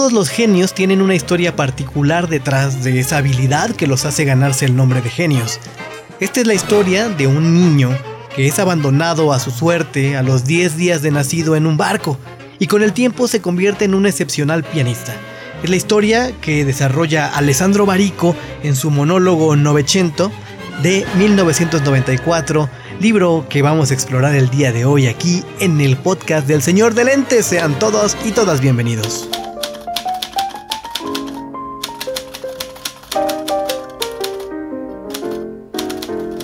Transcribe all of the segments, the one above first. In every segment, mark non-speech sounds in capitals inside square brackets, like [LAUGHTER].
todos los genios tienen una historia particular detrás de esa habilidad que los hace ganarse el nombre de genios. Esta es la historia de un niño que es abandonado a su suerte a los 10 días de nacido en un barco y con el tiempo se convierte en un excepcional pianista. Es la historia que desarrolla Alessandro Barico en su monólogo Novecento de 1994, libro que vamos a explorar el día de hoy aquí en el podcast del Señor de Lentes. Sean todos y todas bienvenidos.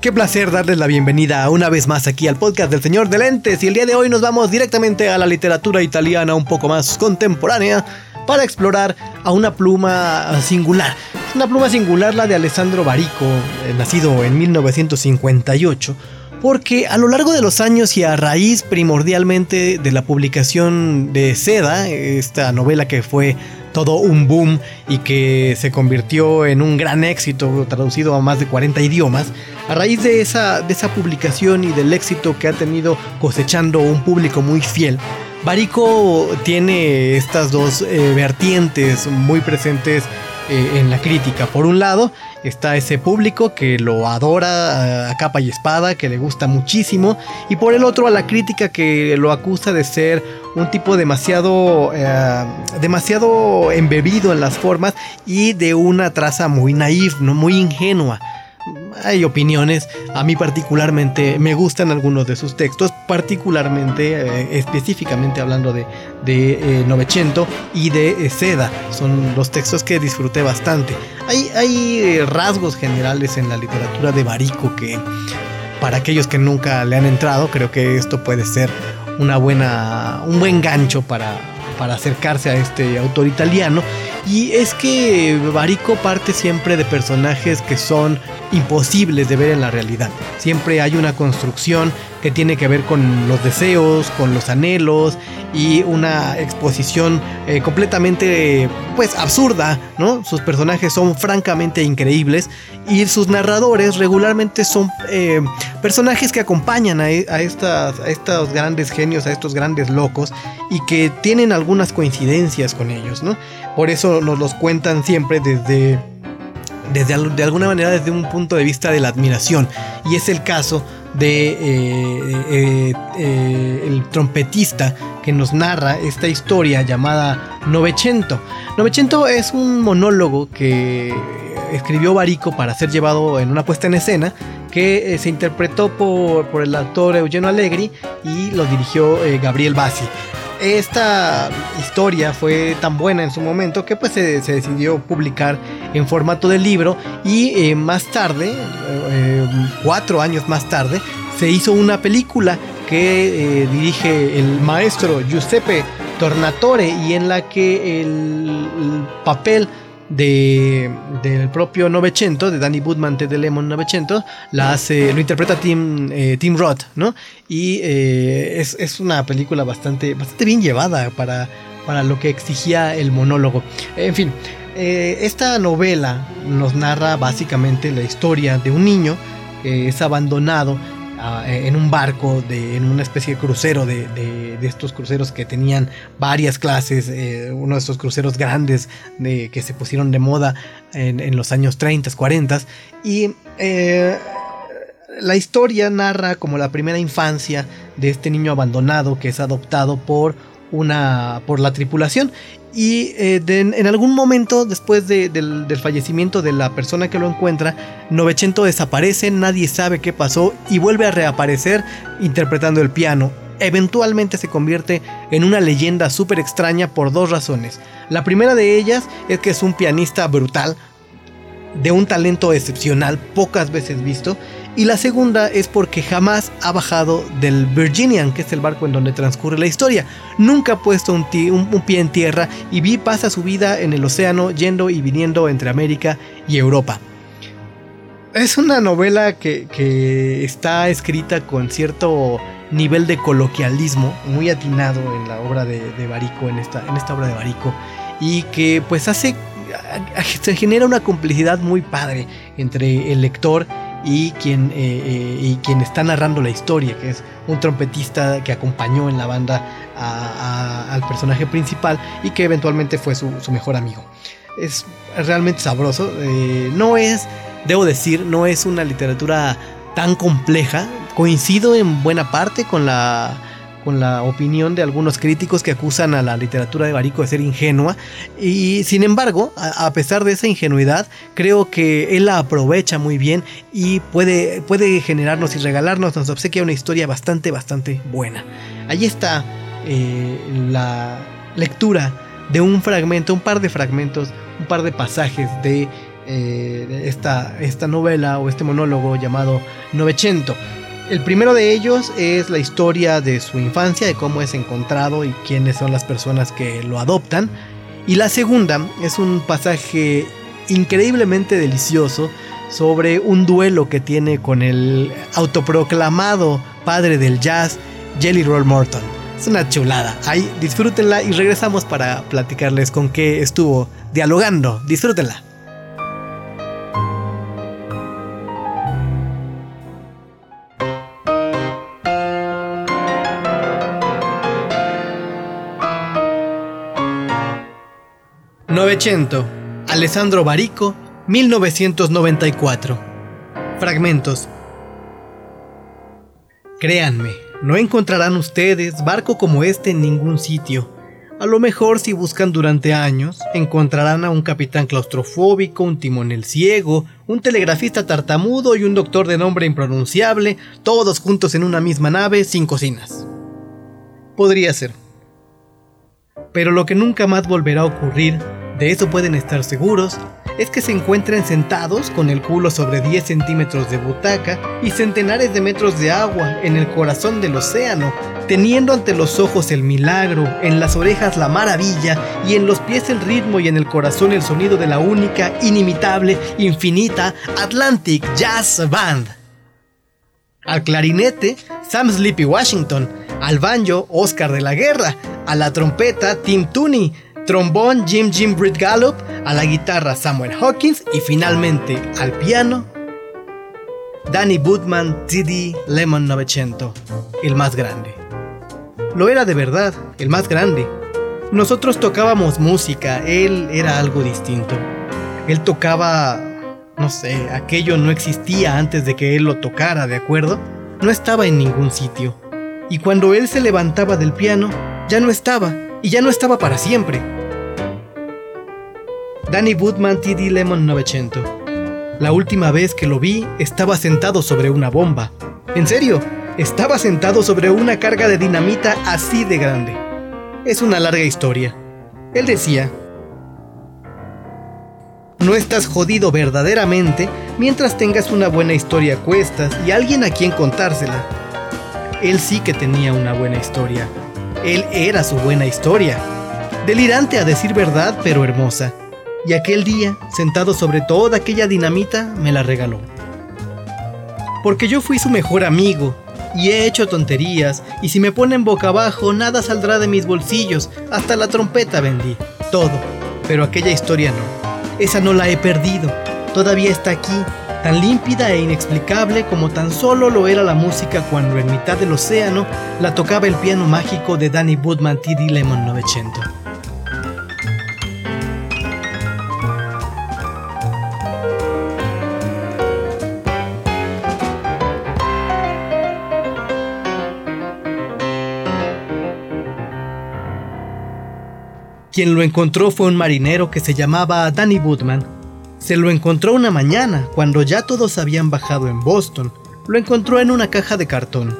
Qué placer darles la bienvenida una vez más aquí al podcast del Señor de Lentes y el día de hoy nos vamos directamente a la literatura italiana un poco más contemporánea para explorar a una pluma singular. Una pluma singular la de Alessandro Barico, eh, nacido en 1958 porque a lo largo de los años y a raíz primordialmente de la publicación de Seda, esta novela que fue todo un boom y que se convirtió en un gran éxito traducido a más de 40 idiomas, a raíz de esa, de esa publicación y del éxito que ha tenido cosechando un público muy fiel, Barico tiene estas dos eh, vertientes muy presentes eh, en la crítica. Por un lado, está ese público que lo adora a capa y espada, que le gusta muchísimo, y por el otro a la crítica que lo acusa de ser un tipo demasiado, eh, demasiado embebido en las formas y de una traza muy naif, ¿no? muy ingenua hay opiniones. A mí particularmente me gustan algunos de sus textos, particularmente, eh, específicamente hablando de, de eh, Novecento y de eh, Seda. Son los textos que disfruté bastante. Hay, hay rasgos generales en la literatura de Barico que, para aquellos que nunca le han entrado, creo que esto puede ser una buena, un buen gancho para, para acercarse a este autor italiano. Y es que Barico parte siempre de personajes que son imposibles de ver en la realidad. Siempre hay una construcción que tiene que ver con los deseos, con los anhelos y una exposición eh, completamente pues absurda, ¿no? Sus personajes son francamente increíbles y sus narradores regularmente son eh, personajes que acompañan a, estas, a estos grandes genios, a estos grandes locos y que tienen algunas coincidencias con ellos, ¿no? Por eso nos los cuentan siempre desde desde, de alguna manera desde un punto de vista de la admiración. Y es el caso de eh, eh, eh, el trompetista que nos narra esta historia llamada Novecento. Novecento es un monólogo que escribió Barico para ser llevado en una puesta en escena que se interpretó por, por, el actor Eugenio Allegri y lo dirigió Gabriel Bassi esta historia fue tan buena en su momento que pues se, decidió publicar en formato de libro y eh, más tarde, eh, cuatro años más tarde, se hizo una película que eh, dirige el maestro Giuseppe Tornatore y en la que el papel de, del propio Novecento, de Danny Woodman de Lemon Novecento, la hace, lo interpreta Tim, eh, Tim Roth, ¿no? Y eh, es, una película bastante, bastante bien llevada para, para lo que exigía el monólogo. En fin, eh, esta novela nos narra básicamente la historia de un niño que es abandonado en un barco, de, en una especie de crucero de, de, estos cruceros que tenían varias clases, eh, uno de estos cruceros grandes de, que se pusieron de moda en, en los años 30, 40 y eh, la historia narra como la primera infancia de este niño abandonado que es adoptado por una por la tripulación y eh, en algún momento después del, fallecimiento de la persona que lo encuentra, Novecento desaparece, nadie sabe qué pasó y vuelve a reaparecer interpretando el piano. Eventualmente se convierte en una leyenda súper extraña por dos razones. La primera de ellas es que es un pianista brutal, de un talento excepcional, pocas veces visto, Y la segunda es porque jamás ha bajado del Virginian, que es el barco en donde transcurre la historia. Nunca ha puesto un, pie en tierra y Vi pasa su vida en el océano yendo y viniendo entre América y Europa. Es una novela que, está escrita con cierto nivel de coloquialismo muy atinado en la obra de, Barico, en esta, obra de Barico, y que pues hace, se genera una complicidad muy padre entre el lector y quien, eh, eh, y quien está narrando la historia, que es un trompetista que acompañó en la banda al personaje principal y que eventualmente fue su, mejor amigo. Es realmente sabroso, eh, no es, debo decir, no es una literatura tan compleja, coincido en buena parte con la con la opinión de algunos críticos que acusan a la literatura de Barico de ser ingenua y sin embargo, a, pesar de esa ingenuidad, creo que él la aprovecha muy bien y puede, puede generarnos y regalarnos, nos obsequia una historia bastante, bastante buena. Allí está eh, la lectura de un fragmento, un par de fragmentos, un par de pasajes de, eh, esta, esta novela o este monólogo llamado Novecento. El primero de ellos es la historia de su infancia, de cómo es encontrado y quiénes son las personas que lo adoptan. Y la segunda es un pasaje increíblemente delicioso sobre un duelo que tiene con el autoproclamado padre del jazz, Jelly Roll Morton. Es una chulada. Ahí disfrútenla y regresamos para platicarles con qué estuvo dialogando. Disfrútenla. 900. Alessandro Barico, 1994. Fragmentos. Créanme, no encontrarán ustedes barco como este en ningún sitio. A lo mejor si buscan durante años, encontrarán a un capitán claustrofóbico, un timonel ciego, un telegrafista tartamudo y un doctor de nombre impronunciable, todos juntos en una misma nave sin cocinas. Podría ser. Pero lo que nunca más volverá a ocurrir de eso pueden estar seguros, es que se encuentren sentados con el culo sobre 10 centímetros de butaca y centenares de metros de agua en el corazón del océano, teniendo ante los ojos el milagro, en las orejas la maravilla y en los pies el ritmo y en el corazón el sonido de la única, inimitable, infinita Atlantic Jazz Band. Al clarinete, Sam Sleepy Washington, al banjo, Oscar de la Guerra, a la trompeta, Tim Tooney, trombón Jim Jim Britt Gallup, a la guitarra Samuel Hawkins y finalmente al piano Danny Bootman TD Lemon 900, el más grande. Lo era de verdad, el más grande. Nosotros tocábamos música, él era algo distinto. Él tocaba, no sé, aquello no existía antes de que él lo tocara, ¿de acuerdo? No estaba en ningún sitio. Y cuando él se levantaba del piano, ya no estaba, y ya no estaba para siempre. Danny Woodman TD Lemon 900. La última vez que lo vi estaba sentado sobre una bomba. En serio, estaba sentado sobre una carga de dinamita así de grande. Es una larga historia. Él decía, no estás jodido verdaderamente mientras tengas una buena historia a cuestas y alguien a quien contársela. Él sí que tenía una buena historia. Él era su buena historia. Delirante a decir verdad, pero hermosa y aquel día, sentado sobre toda aquella dinamita, me la regaló. Porque yo fui su mejor amigo, y he hecho tonterías, y si me ponen boca abajo, nada saldrá de mis bolsillos, hasta la trompeta vendí, todo, pero aquella historia no, esa no la he perdido, todavía está aquí, tan límpida e inexplicable como tan solo lo era la música cuando en mitad del océano la tocaba el piano mágico de Danny Woodman TD Lemon 900. Quien lo encontró fue un marinero que se llamaba Danny Woodman. Se lo encontró una mañana, cuando ya todos habían bajado en Boston. Lo encontró en una caja de cartón.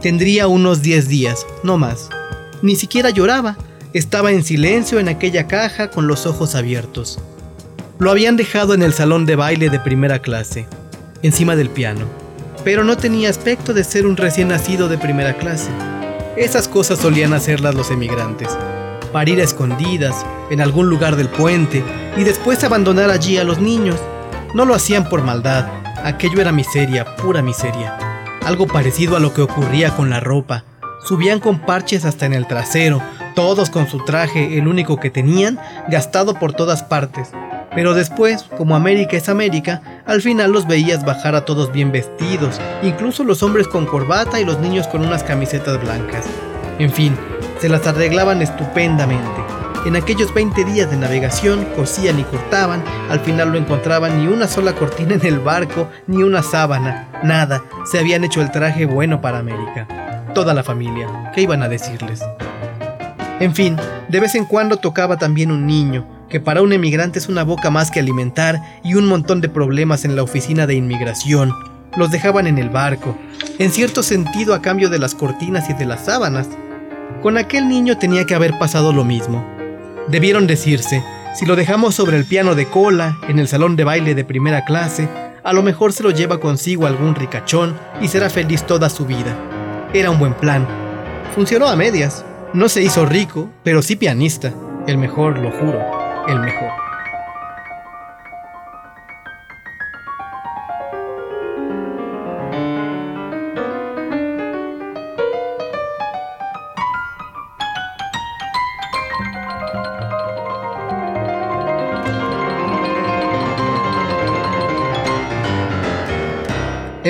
Tendría unos 10 días, no más. Ni siquiera lloraba, estaba en silencio en aquella caja con los ojos abiertos. Lo habían dejado en el salón de baile de primera clase, encima del piano. pero no tenía aspecto de ser un recién nacido de primera clase. Esas cosas solían hacerlas los emigrantes. Parir a escondidas, en algún lugar del puente, y después abandonar allí a los niños. No lo hacían por maldad, aquello era miseria, pura miseria. Algo parecido a lo que ocurría con la ropa. Subían con parches hasta en el trasero, todos con su traje, el único que tenían, gastado por todas partes. Pero después, como América es América, al final los veías bajar a todos bien vestidos, incluso los hombres con corbata y los niños con unas camisetas blancas. En fin, se las arreglaban estupendamente. En aquellos 20 días de navegación cosían y cortaban, al final no encontraban ni una sola cortina en el barco, ni una sábana, nada, se habían hecho el traje bueno para América. Toda la familia, ¿qué iban a decirles? En fin, de vez en cuando tocaba también un niño, que para un emigrante es una boca más que alimentar y un montón de problemas en la oficina de inmigración. Los dejaban en el barco, en cierto sentido a cambio de las cortinas y de las sábanas. Con aquel niño tenía que haber pasado lo mismo. Debieron decirse, si lo dejamos sobre el piano de cola, en el salón de baile de primera clase, a lo mejor se lo lleva consigo algún ricachón y será feliz toda su vida. Era un buen plan. Funcionó a medias. No se hizo rico, pero sí pianista. El mejor, lo juro, el mejor.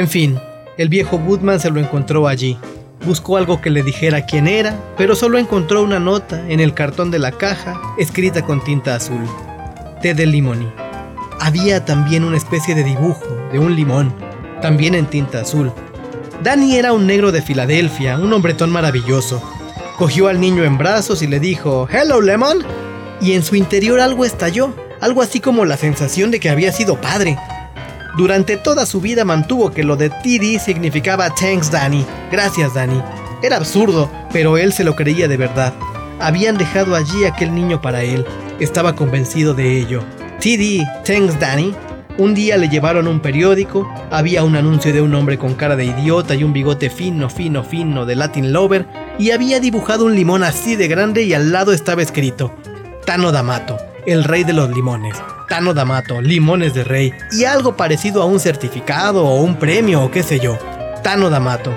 En fin, el viejo Woodman se lo encontró allí. Buscó algo que le dijera quién era, pero solo encontró una nota en el cartón de la caja escrita con tinta azul. Té de limoni. Había también una especie de dibujo de un limón, también en tinta azul. Danny era un negro de Filadelfia, un hombretón maravilloso. Cogió al niño en brazos y le dijo, Hello, Lemon. Y en su interior algo estalló, algo así como la sensación de que había sido padre. Durante toda su vida mantuvo que lo de TD significaba Thanks Danny, gracias Danny. Era absurdo, pero él se lo creía de verdad. Habían dejado allí aquel niño para él, estaba convencido de ello. TD, Thanks Danny. Un día le llevaron un periódico, había un anuncio de un hombre con cara de idiota y un bigote fino, fino, fino de Latin Lover, y había dibujado un limón así de grande y al lado estaba escrito, Tano D'Amato, el rey de los limones. Tano D'Amato, limones de rey, y algo parecido a un certificado o un premio o qué sé yo. Tano D'Amato.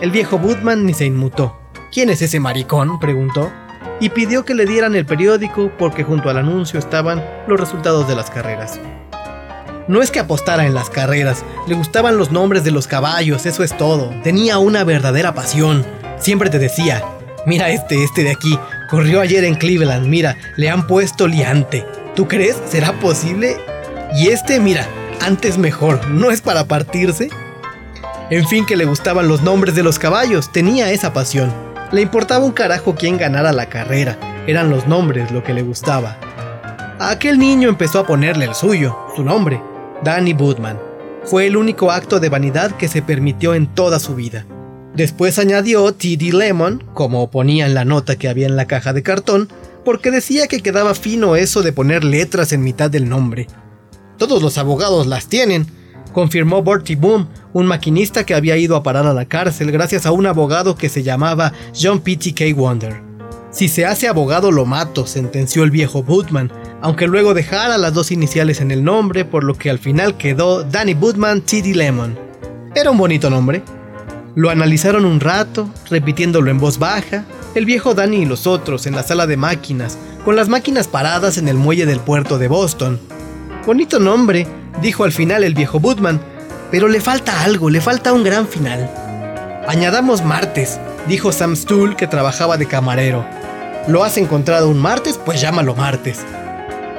El viejo Woodman ni se inmutó. ¿Quién es ese maricón? preguntó. Y pidió que le dieran el periódico porque junto al anuncio estaban los resultados de las carreras. No es que apostara en las carreras, le gustaban los nombres de los caballos, eso es todo. Tenía una verdadera pasión. Siempre te decía, mira este, este de aquí, corrió ayer en Cleveland, mira, le han puesto liante. ¿Tú crees? ¿Será posible? Y este, mira, antes mejor, ¿no es para partirse? En fin, que le gustaban los nombres de los caballos, tenía esa pasión. Le importaba un carajo quién ganara la carrera, eran los nombres lo que le gustaba. A aquel niño empezó a ponerle el suyo, su nombre, Danny Woodman. Fue el único acto de vanidad que se permitió en toda su vida. Después añadió T.D. Lemon, como ponía en la nota que había en la caja de cartón, porque decía que quedaba fino eso de poner letras en mitad del nombre. Todos los abogados las tienen, confirmó Bertie Boom, un maquinista que había ido a parar a la cárcel gracias a un abogado que se llamaba John P.T.K. Wonder. Si se hace abogado lo mato, sentenció el viejo Woodman, aunque luego dejara las dos iniciales en el nombre, por lo que al final quedó Danny Woodman T.D. Lemon. Era un bonito nombre. Lo analizaron un rato, repitiéndolo en voz baja, el viejo Danny y los otros en la sala de máquinas, con las máquinas paradas en el muelle del puerto de Boston. Bonito nombre, dijo al final el viejo Woodman, pero le falta algo, le falta un gran final. Añadamos martes, dijo Sam Stool que trabajaba de camarero. ¿Lo has encontrado un martes? Pues llámalo martes.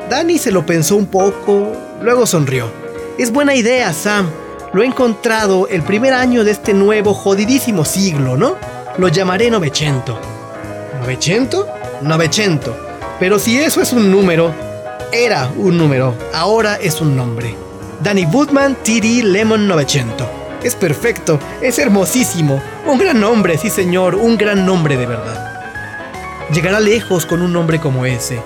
Danny se lo pensó un poco, luego sonrió. Es buena idea, Sam. Lo he encontrado el primer año de este nuevo jodidísimo siglo, ¿no? Lo llamaré Novecento. ¿Novecento? Novecento. Pero si eso es un número, era un número, ahora es un nombre. Danny Woodman TD Lemon Novecento. Es perfecto, es hermosísimo. Un gran nombre, sí señor, un gran nombre de verdad. Llegará lejos con un nombre como ese.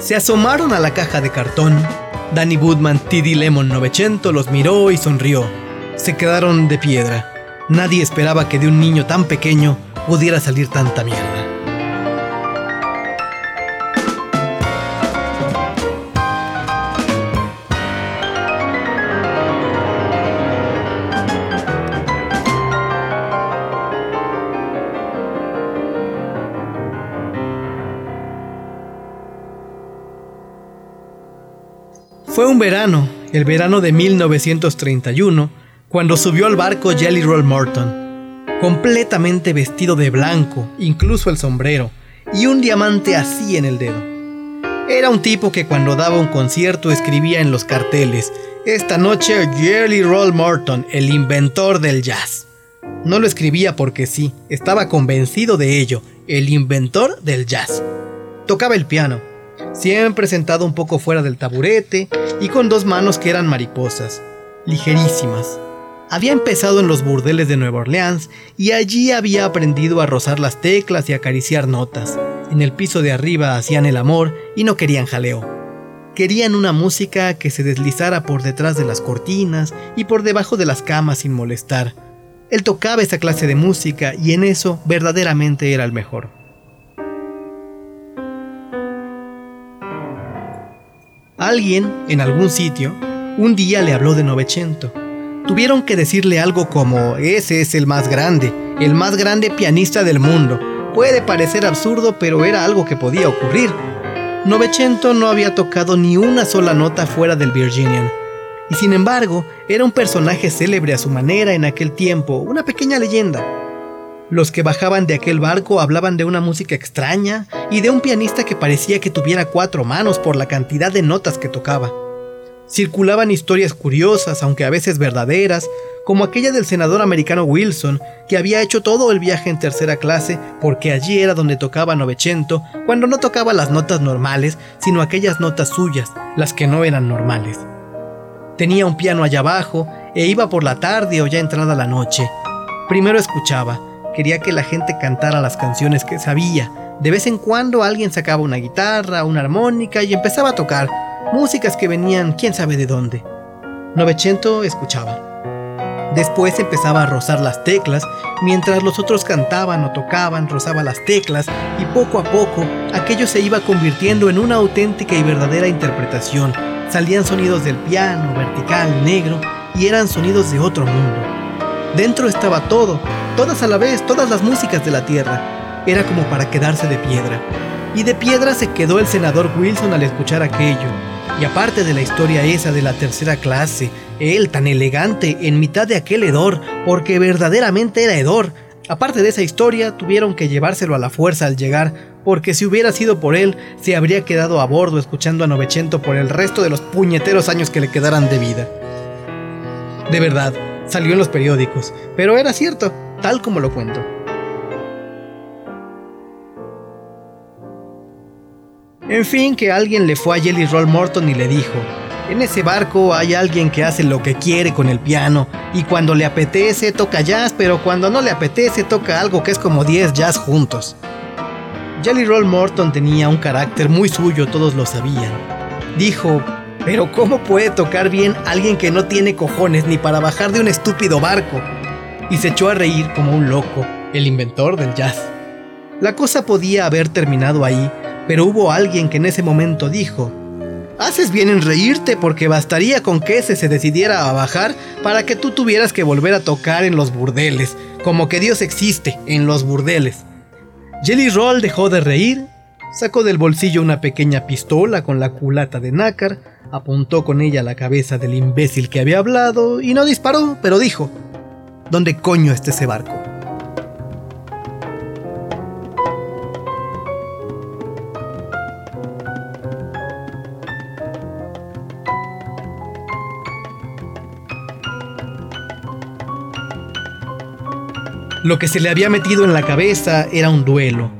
Se asomaron a la caja de cartón. Danny Woodman TD Lemon Novecento los miró y sonrió. Se quedaron de piedra. Nadie esperaba que de un niño tan pequeño pudiera salir tanta mierda. Fue un verano, el verano de 1931, cuando subió al barco Jelly Roll Morton, completamente vestido de blanco, incluso el sombrero, y un diamante así en el dedo. Era un tipo que cuando daba un concierto escribía en los carteles, esta noche Jelly Roll Morton, el inventor del jazz. No lo escribía porque sí, estaba convencido de ello, el inventor del jazz. Tocaba el piano, siempre sentado un poco fuera del taburete y con dos manos que eran mariposas, ligerísimas. Había empezado en los burdeles de Nueva Orleans y allí había aprendido a rozar las teclas y acariciar notas. En el piso de arriba hacían el amor y no querían jaleo. Querían una música que se deslizara por detrás de las cortinas y por debajo de las camas sin molestar. Él tocaba esa clase de música y en eso verdaderamente era el mejor. Alguien, en algún sitio, un día le habló de Novecento. Tuvieron que decirle algo como, ese es el más grande, el más grande pianista del mundo. Puede parecer absurdo, pero era algo que podía ocurrir. Novecento no había tocado ni una sola nota fuera del Virginian. Y sin embargo, era un personaje célebre a su manera en aquel tiempo, una pequeña leyenda. Los que bajaban de aquel barco hablaban de una música extraña y de un pianista que parecía que tuviera cuatro manos por la cantidad de notas que tocaba. Circulaban historias curiosas, aunque a veces verdaderas, como aquella del senador americano Wilson, que había hecho todo el viaje en tercera clase porque allí era donde tocaba Novecento, cuando no tocaba las notas normales, sino aquellas notas suyas, las que no eran normales. Tenía un piano allá abajo e iba por la tarde o ya entrada la noche. Primero escuchaba, Quería que la gente cantara las canciones que sabía. De vez en cuando alguien sacaba una guitarra, una armónica y empezaba a tocar músicas que venían quién sabe de dónde. Novecento escuchaba. Después empezaba a rozar las teclas, mientras los otros cantaban o tocaban, rozaba las teclas, y poco a poco aquello se iba convirtiendo en una auténtica y verdadera interpretación. Salían sonidos del piano, vertical, negro, y eran sonidos de otro mundo. Dentro estaba todo, todas a la vez, todas las músicas de la Tierra. Era como para quedarse de piedra. Y de piedra se quedó el senador Wilson al escuchar aquello. Y aparte de la historia esa de la tercera clase, él tan elegante en mitad de aquel hedor, porque verdaderamente era hedor, aparte de esa historia, tuvieron que llevárselo a la fuerza al llegar, porque si hubiera sido por él, se habría quedado a bordo escuchando a Novecento por el resto de los puñeteros años que le quedaran de vida. De verdad, salió en los periódicos, pero era cierto, tal como lo cuento. En fin, que alguien le fue a Jelly Roll Morton y le dijo, en ese barco hay alguien que hace lo que quiere con el piano y cuando le apetece toca jazz, pero cuando no le apetece toca algo que es como 10 jazz juntos. Jelly Roll Morton tenía un carácter muy suyo, todos lo sabían. Dijo, pero ¿cómo puede tocar bien alguien que no tiene cojones ni para bajar de un estúpido barco? y se echó a reír como un loco, el inventor del jazz. La cosa podía haber terminado ahí, pero hubo alguien que en ese momento dijo, Haces bien en reírte porque bastaría con que ese se decidiera a bajar para que tú tuvieras que volver a tocar en los burdeles, como que Dios existe en los burdeles. Jelly Roll dejó de reír, sacó del bolsillo una pequeña pistola con la culata de nácar, apuntó con ella la cabeza del imbécil que había hablado y no disparó, pero dijo, ¿Dónde coño está ese barco? Lo que se le había metido en la cabeza era un duelo.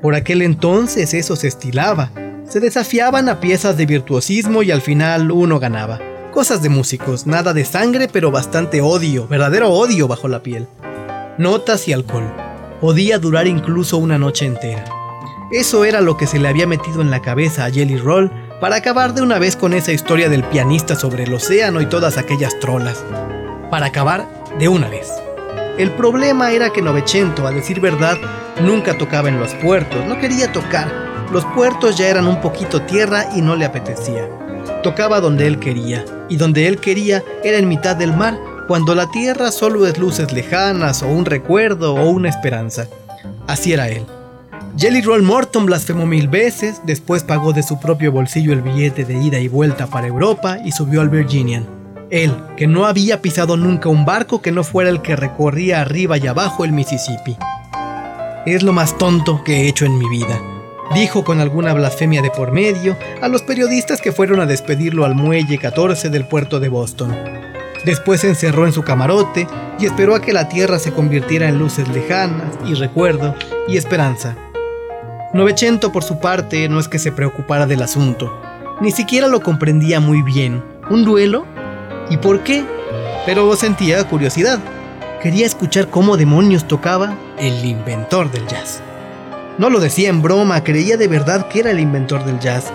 Por aquel entonces eso se estilaba. Se desafiaban a piezas de virtuosismo y al final uno ganaba. Cosas de músicos, nada de sangre, pero bastante odio, verdadero odio bajo la piel. Notas y alcohol. Podía durar incluso una noche entera. Eso era lo que se le había metido en la cabeza a Jelly Roll para acabar de una vez con esa historia del pianista sobre el océano y todas aquellas trolas. Para acabar de una vez. El problema era que Novecento, a decir verdad, nunca tocaba en los puertos, no quería tocar. Los puertos ya eran un poquito tierra y no le apetecía. Tocaba donde él quería, y donde él quería era en mitad del mar, cuando la tierra solo es luces lejanas o un recuerdo o una esperanza. Así era él. Jelly Roll Morton blasfemó mil veces, después pagó de su propio bolsillo el billete de ida y vuelta para Europa y subió al Virginian. Él, que no había pisado nunca un barco que no fuera el que recorría arriba y abajo el Mississippi. Es lo más tonto que he hecho en mi vida, dijo con alguna blasfemia de por medio a los periodistas que fueron a despedirlo al muelle 14 del puerto de Boston. Después se encerró en su camarote y esperó a que la tierra se convirtiera en luces lejanas y recuerdo y esperanza. Novecento por su parte no es que se preocupara del asunto, ni siquiera lo comprendía muy bien. ¿Un duelo? ¿Y por qué? Pero sentía curiosidad. Quería escuchar cómo demonios tocaba el inventor del jazz. No lo decía en broma, creía de verdad que era el inventor del jazz.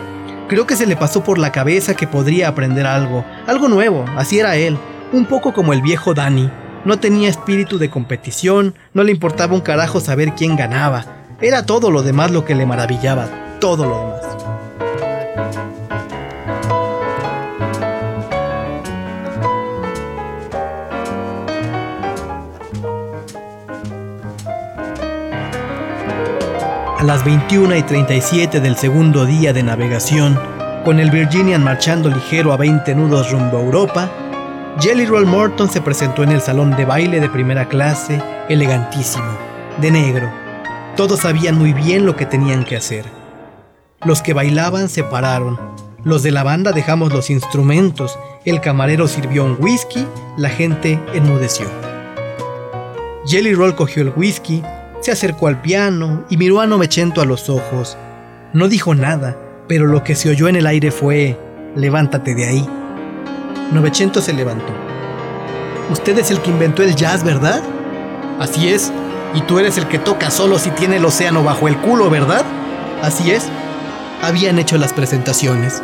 Creo que se le pasó por la cabeza que podría aprender algo, algo nuevo, así era él, un poco como el viejo Danny. No tenía espíritu de competición, no le importaba un carajo saber quién ganaba. Era todo lo demás lo que le maravillaba, todo lo demás. A las 21 y 37 del segundo día de navegación, con el Virginian marchando ligero a 20 nudos rumbo a Europa, Jelly Roll Morton se presentó en el salón de baile de primera clase, elegantísimo, de negro. Todos sabían muy bien lo que tenían que hacer. Los que bailaban se pararon. Los de la banda dejamos los instrumentos. El camarero sirvió un whisky. La gente enmudeció. Jelly Roll cogió el whisky, se acercó al piano y miró a Novecento a los ojos. No dijo nada, pero lo que se oyó en el aire fue: Levántate de ahí. Novecento se levantó. Usted es el que inventó el jazz, ¿verdad? Así es. Y tú eres el que toca solo si tiene el océano bajo el culo, ¿verdad? Así es. Habían hecho las presentaciones.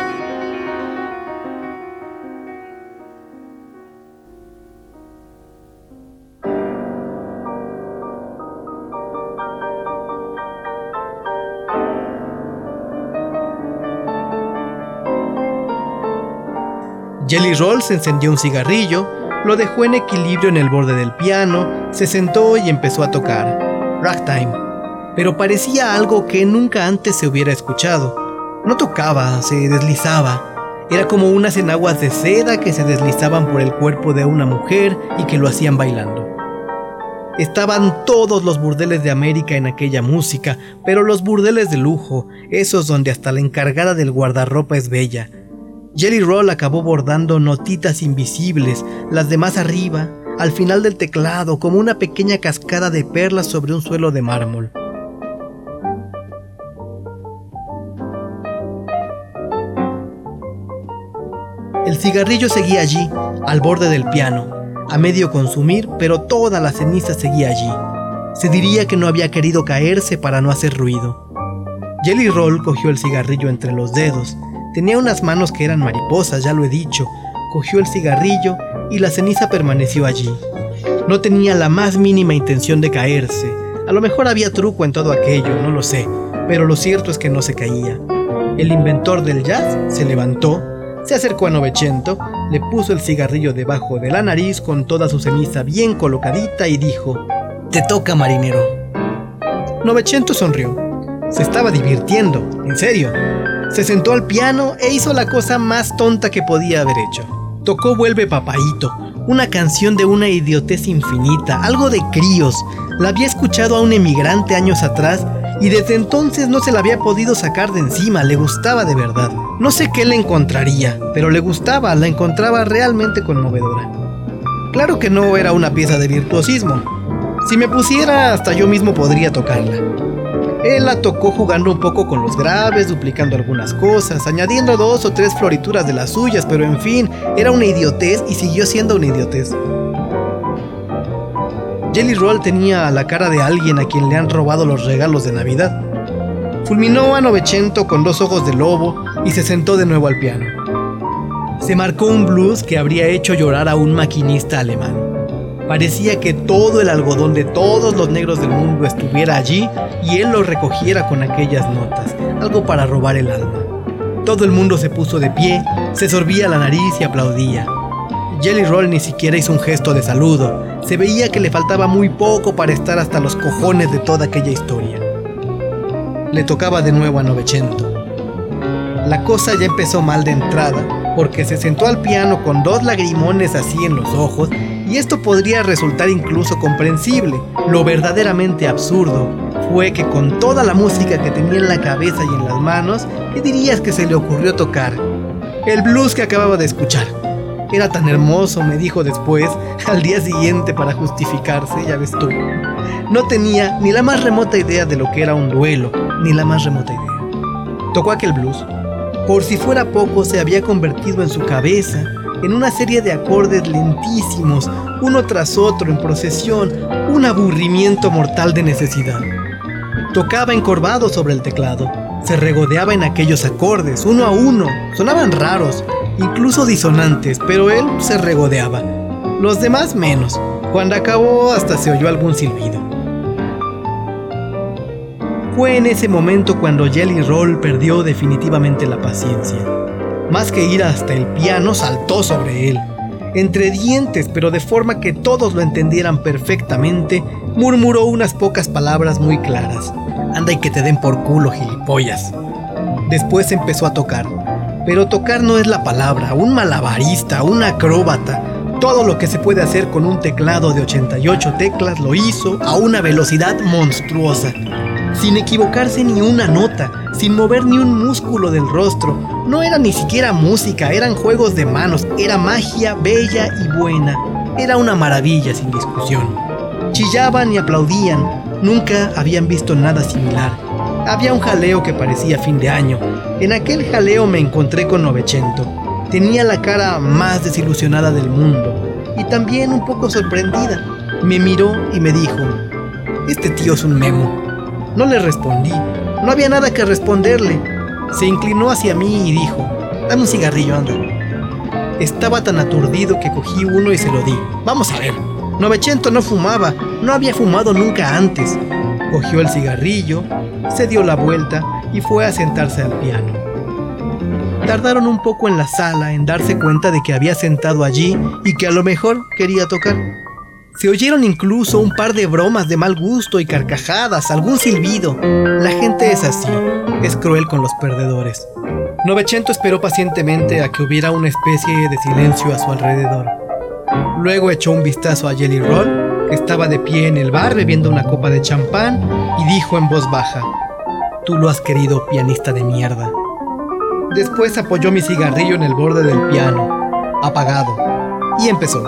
Jelly Roll se encendió un cigarrillo, lo dejó en equilibrio en el borde del piano, se sentó y empezó a tocar. Ragtime. Pero parecía algo que nunca antes se hubiera escuchado. No tocaba, se deslizaba. Era como unas enaguas de seda que se deslizaban por el cuerpo de una mujer y que lo hacían bailando. Estaban todos los burdeles de América en aquella música, pero los burdeles de lujo, esos donde hasta la encargada del guardarropa es bella, Jelly Roll acabó bordando notitas invisibles, las de más arriba, al final del teclado, como una pequeña cascada de perlas sobre un suelo de mármol. El cigarrillo seguía allí, al borde del piano, a medio consumir, pero toda la ceniza seguía allí. Se diría que no había querido caerse para no hacer ruido. Jelly Roll cogió el cigarrillo entre los dedos, Tenía unas manos que eran mariposas, ya lo he dicho. Cogió el cigarrillo y la ceniza permaneció allí. No tenía la más mínima intención de caerse. A lo mejor había truco en todo aquello, no lo sé, pero lo cierto es que no se caía. El inventor del jazz se levantó, se acercó a Novecento, le puso el cigarrillo debajo de la nariz con toda su ceniza bien colocadita y dijo, Te toca, marinero. Novecento sonrió. Se estaba divirtiendo, en serio. Se sentó al piano e hizo la cosa más tonta que podía haber hecho. Tocó Vuelve Papaito, una canción de una idiotez infinita, algo de críos. La había escuchado a un emigrante años atrás y desde entonces no se la había podido sacar de encima, le gustaba de verdad. No sé qué le encontraría, pero le gustaba, la encontraba realmente conmovedora. Claro que no era una pieza de virtuosismo. Si me pusiera, hasta yo mismo podría tocarla. Él la tocó jugando un poco con los graves, duplicando algunas cosas, añadiendo dos o tres florituras de las suyas, pero en fin, era una idiotez y siguió siendo una idiotez. Jelly Roll tenía la cara de alguien a quien le han robado los regalos de Navidad. Fulminó a Novecento con dos ojos de lobo y se sentó de nuevo al piano. Se marcó un blues que habría hecho llorar a un maquinista alemán. Parecía que todo el algodón de todos los negros del mundo estuviera allí y él lo recogiera con aquellas notas, algo para robar el alma. Todo el mundo se puso de pie, se sorbía la nariz y aplaudía. Jelly Roll ni siquiera hizo un gesto de saludo. Se veía que le faltaba muy poco para estar hasta los cojones de toda aquella historia. Le tocaba de nuevo a Novecento. La cosa ya empezó mal de entrada, porque se sentó al piano con dos lagrimones así en los ojos, y esto podría resultar incluso comprensible. Lo verdaderamente absurdo fue que con toda la música que tenía en la cabeza y en las manos, ¿qué dirías que se le ocurrió tocar? El blues que acababa de escuchar. Era tan hermoso, me dijo después, [LAUGHS] al día siguiente para justificarse, ya ves tú. No tenía ni la más remota idea de lo que era un duelo, ni la más remota idea. Tocó aquel blues. Por si fuera poco, se había convertido en su cabeza en una serie de acordes lentísimos, uno tras otro en procesión, un aburrimiento mortal de necesidad. Tocaba encorvado sobre el teclado, se regodeaba en aquellos acordes, uno a uno, sonaban raros, incluso disonantes, pero él se regodeaba. Los demás menos. Cuando acabó hasta se oyó algún silbido. Fue en ese momento cuando Jelly Roll perdió definitivamente la paciencia. Más que ir hasta el piano, saltó sobre él. Entre dientes, pero de forma que todos lo entendieran perfectamente, murmuró unas pocas palabras muy claras. Anda y que te den por culo, gilipollas. Después empezó a tocar. Pero tocar no es la palabra, un malabarista, un acróbata. Todo lo que se puede hacer con un teclado de 88 teclas lo hizo a una velocidad monstruosa sin equivocarse ni una nota, sin mover ni un músculo del rostro. No era ni siquiera música, eran juegos de manos, era magia bella y buena. Era una maravilla sin discusión. Chillaban y aplaudían, nunca habían visto nada similar. Había un jaleo que parecía fin de año. En aquel jaleo me encontré con Novecento. Tenía la cara más desilusionada del mundo y también un poco sorprendida. Me miró y me dijo, este tío es un memo. No le respondí. No había nada que responderle. Se inclinó hacia mí y dijo, dame un cigarrillo, anda. Estaba tan aturdido que cogí uno y se lo di. Vamos a ver. Novecento no fumaba, no había fumado nunca antes. Cogió el cigarrillo, se dio la vuelta y fue a sentarse al piano. Tardaron un poco en la sala en darse cuenta de que había sentado allí y que a lo mejor quería tocar. Se oyeron incluso un par de bromas de mal gusto y carcajadas, algún silbido. La gente es así, es cruel con los perdedores. Novecento esperó pacientemente a que hubiera una especie de silencio a su alrededor. Luego echó un vistazo a Jelly Roll, que estaba de pie en el bar bebiendo una copa de champán, y dijo en voz baja, Tú lo has querido, pianista de mierda. Después apoyó mi cigarrillo en el borde del piano, apagado, y empezó.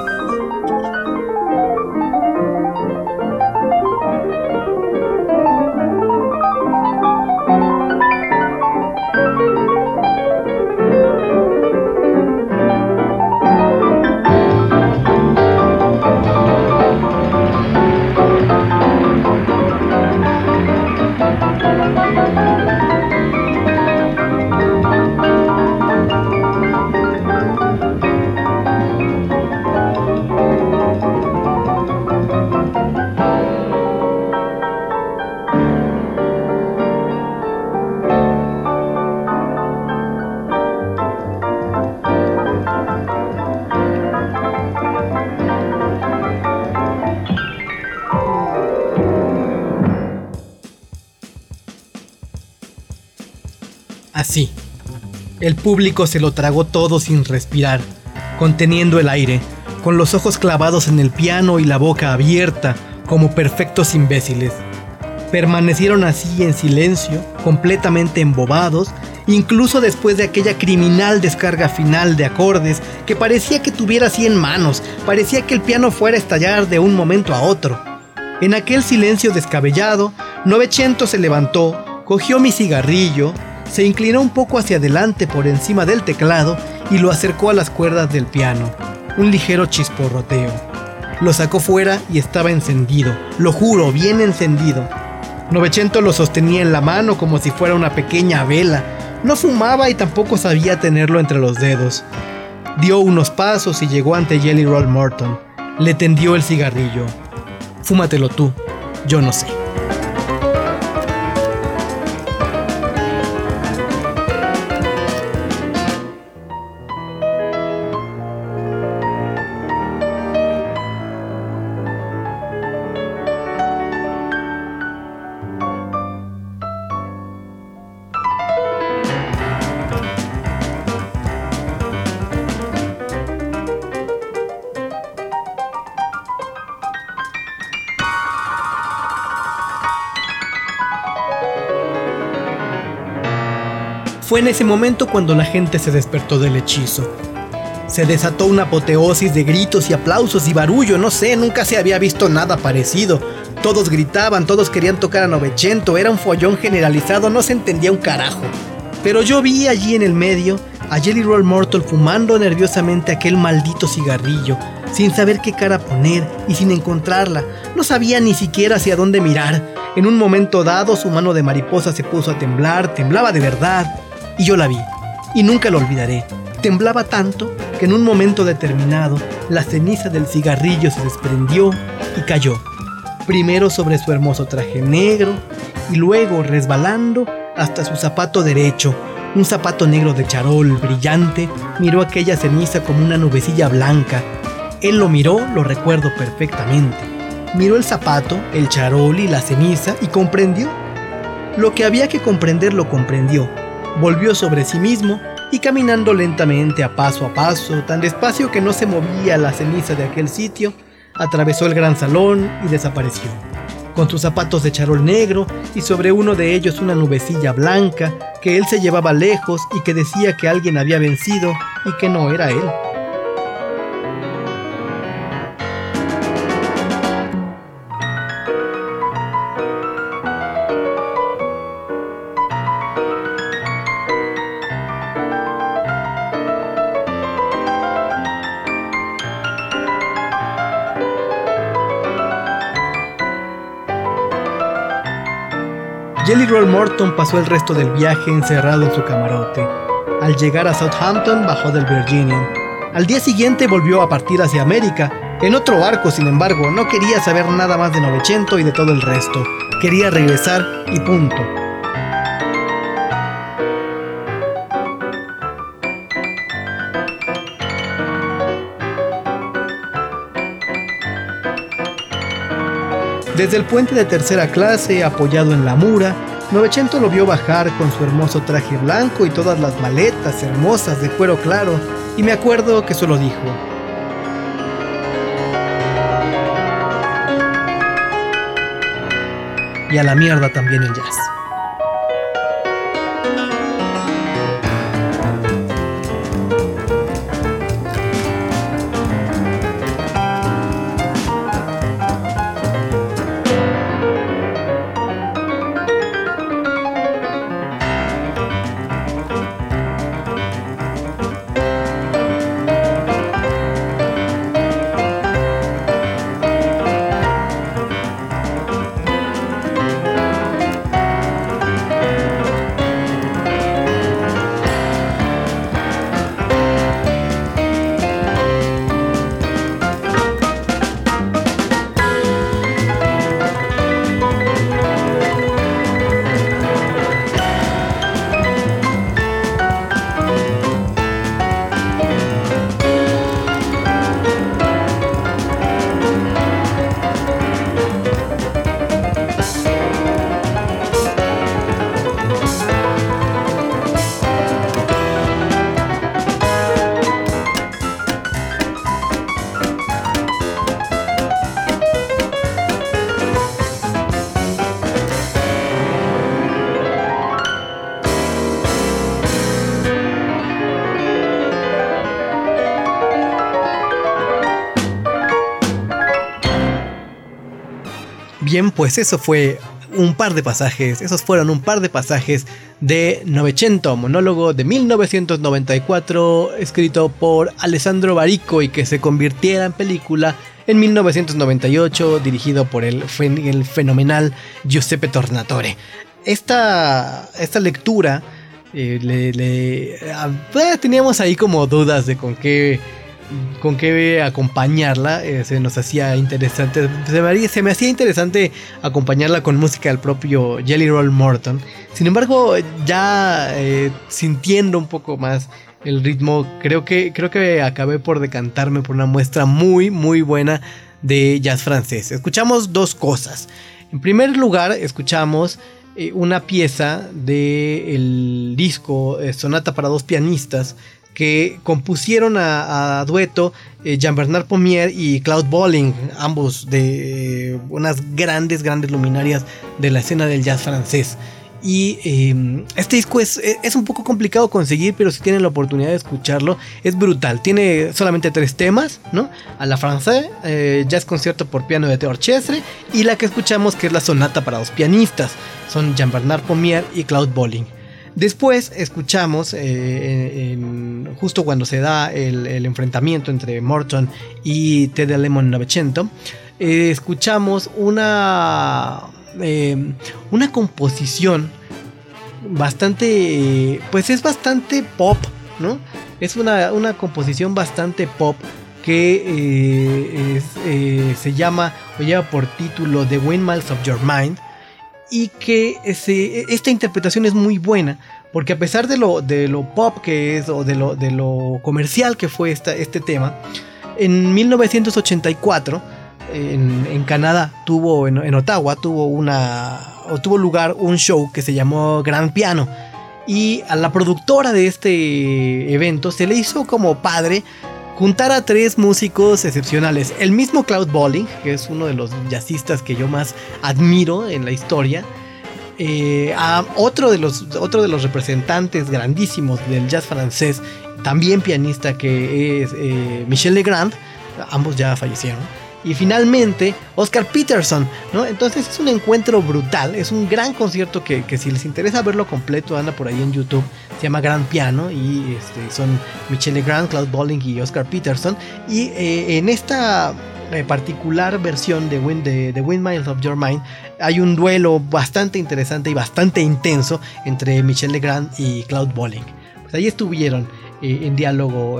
El público se lo tragó todo sin respirar, conteniendo el aire, con los ojos clavados en el piano y la boca abierta, como perfectos imbéciles. Permanecieron así en silencio, completamente embobados, incluso después de aquella criminal descarga final de acordes que parecía que tuviera cien manos, parecía que el piano fuera a estallar de un momento a otro. En aquel silencio descabellado, Novecento se levantó, cogió mi cigarrillo, se inclinó un poco hacia adelante por encima del teclado y lo acercó a las cuerdas del piano. Un ligero chisporroteo. Lo sacó fuera y estaba encendido, lo juro, bien encendido. Novecento lo sostenía en la mano como si fuera una pequeña vela. No fumaba y tampoco sabía tenerlo entre los dedos. Dio unos pasos y llegó ante Jelly Roll Morton. le tendió el cigarrillo. Fúmatelo tú, yo no sé. En ese momento cuando la gente se despertó del hechizo. Se desató una apoteosis de gritos y aplausos y barullo, no sé, nunca se había visto nada parecido. Todos gritaban, todos querían tocar a Novecento, era un follón generalizado, no se entendía un carajo. Pero yo vi allí en el medio a Jelly Roll Mortal fumando nerviosamente aquel maldito cigarrillo, sin saber qué cara poner y sin encontrarla. No sabía ni siquiera hacia dónde mirar. En un momento dado su mano de mariposa se puso a temblar, temblaba de verdad y yo la vi, y nunca lo olvidaré. Temblaba tanto que en un momento determinado la ceniza del cigarrillo se desprendió y cayó, primero sobre su hermoso traje negro y luego resbalando hasta su zapato derecho, un zapato negro de charol brillante, miró aquella ceniza como una nubecilla blanca. Él lo miró, lo recuerdo perfectamente. Miró el zapato, el charol y la ceniza y comprendió. Lo que había que comprender lo comprendió volvió sobre sí mismo y caminando lentamente a paso a paso, tan despacio que no se movía la ceniza de aquel sitio, atravesó el gran salón y desapareció, con sus zapatos de charol negro y sobre uno de ellos una nubecilla blanca que él se llevaba lejos y que decía que alguien había vencido y que no era él. Morton pasó el resto del viaje encerrado en su camarote. Al llegar a Southampton bajó del Virginian. Al día siguiente volvió a partir hacia América. En otro barco, sin embargo, no quería saber nada más de Novecento y de todo el resto. Quería regresar y punto. Desde el puente de tercera clase, apoyado en la mura, Novecento lo vio bajar con su hermoso traje blanco y todas las maletas hermosas de cuero claro, y me acuerdo que solo dijo, y a la mierda también el jazz. Bien, pues eso fue un par de pasajes, esos fueron un par de pasajes de Novecento, monólogo de 1994, escrito por Alessandro Barico y que se convirtiera en película en 1998, dirigido por el, el fenomenal Giuseppe Tornatore. Esta, esta lectura eh, le, le, ah, teníamos ahí como dudas de con qué con qué acompañarla. Eh, se nos hacía interesante. Se me, se me, hacía interesante acompañarla con música del propio Jelly Roll Morton. Sin embargo, ya eh, sintiendo un poco más el ritmo, creo que, creo que acabé por decantarme por una muestra muy, muy buena de jazz francés. Escuchamos dos cosas. En primer lugar, escuchamos eh, una pieza del disco Sonata para dos pianistas que compusieron a, dueto eh, Jean-Bernard Pommier y Claude Bolling, ambos de eh, unas grandes, grandes luminarias de la escena del jazz francés. Y em, este disco es, es, un poco complicado conseguir, pero si tienen la oportunidad de escucharlo, es brutal. Tiene solamente tres temas, ¿no? A la francés, eh, jazz concierto por piano de Orchestre, y la que escuchamos que es la sonata para dos pianistas. Son Jean-Bernard Pommier y Claude Bolling. Después escuchamos, eh, justo cuando se da el, enfrentamiento entre Morton y Ted Lemon Novecento, eh, escuchamos una, eh, una composición bastante, pues es bastante pop, ¿no? Es una, una composición bastante pop que se llama o lleva por título The Windmills of Your Mind y que esta interpretación es muy buena porque a pesar de lo, de lo pop que es o de lo, de lo comercial que fue esta, este tema, en 1984 en, Canadá tuvo, en, Ottawa tuvo una, o tuvo lugar un show que se llamó Grand Piano y a la productora de este evento se le hizo como padre juntar a tres músicos excepcionales. El mismo Cloud Bolling, que es uno de los jazzistas que yo más admiro en la historia. Eh, a otro de, los, otro de los representantes grandísimos del jazz francés, también pianista, que es eh, Michel Legrand. Ambos ya fallecieron y finalmente Oscar Peterson, ¿no? Entonces es un encuentro brutal, es un gran concierto que, si les interesa verlo completo, anda por ahí en YouTube, se llama Gran Piano y este, son Michelle Grant, Claude Bolling y Oscar Peterson. Y eh, en esta eh, particular versión de, Wind, de, Windmills of Your Mind hay un duelo bastante interesante y bastante intenso entre Michelle Legrand y Claude Bolling. Pues ahí estuvieron eh, en diálogo,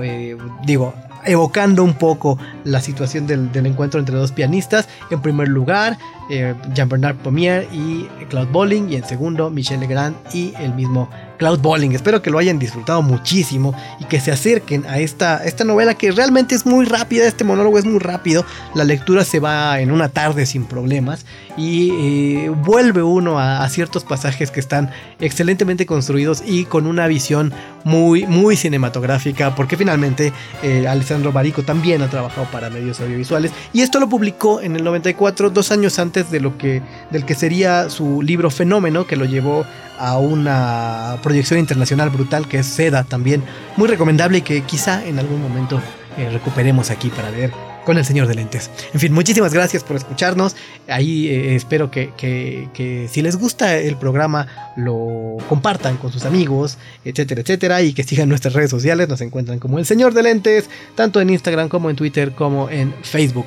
digo, evocando un poco la situación del, encuentro entre dos pianistas. En primer lugar, eh, Jean-Bernard Pommier y Claude Bolling, y en segundo, Michel Legrand y el mismo Cloud Bowling. Espero que lo hayan disfrutado muchísimo y que se acerquen a esta, esta novela que realmente es muy rápida, este monólogo es muy rápido, la lectura se va en una tarde sin problemas y eh, vuelve uno a, ciertos pasajes que están excelentemente construidos y con una visión muy, muy cinematográfica, porque finalmente eh, Alessandro Barico también ha trabajado para medios audiovisuales y esto lo publicó en el 94, dos años antes de lo que, del que sería su libro Fenómeno, que lo llevó a una proyección internacional brutal que es Seda también, muy recomendable y que quizá en algún momento eh, recuperemos aquí para leer con el señor de lentes. En fin, muchísimas gracias por escucharnos. Ahí eh, espero que, que, si les gusta el programa lo compartan con sus amigos, etcétera, etcétera, y que sigan nuestras redes sociales. Nos encuentran como el señor de lentes, tanto en Instagram como en Twitter como en Facebook.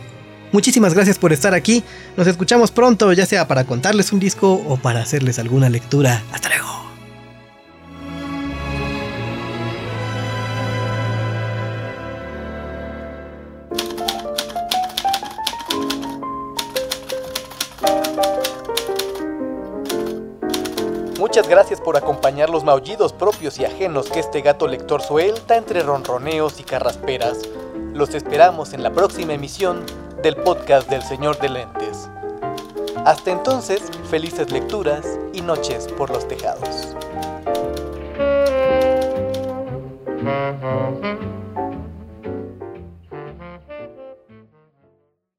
Muchísimas gracias por estar aquí. Nos escuchamos pronto, ya sea para contarles un disco o para hacerles alguna lectura. Hasta luego. Muchas gracias por acompañar los maullidos propios y ajenos que este gato lector suelta entre ronroneos y carrasperas. Los esperamos en la próxima emisión del podcast del Señor de Lentes. Hasta entonces, felices lecturas y noches por los tejados.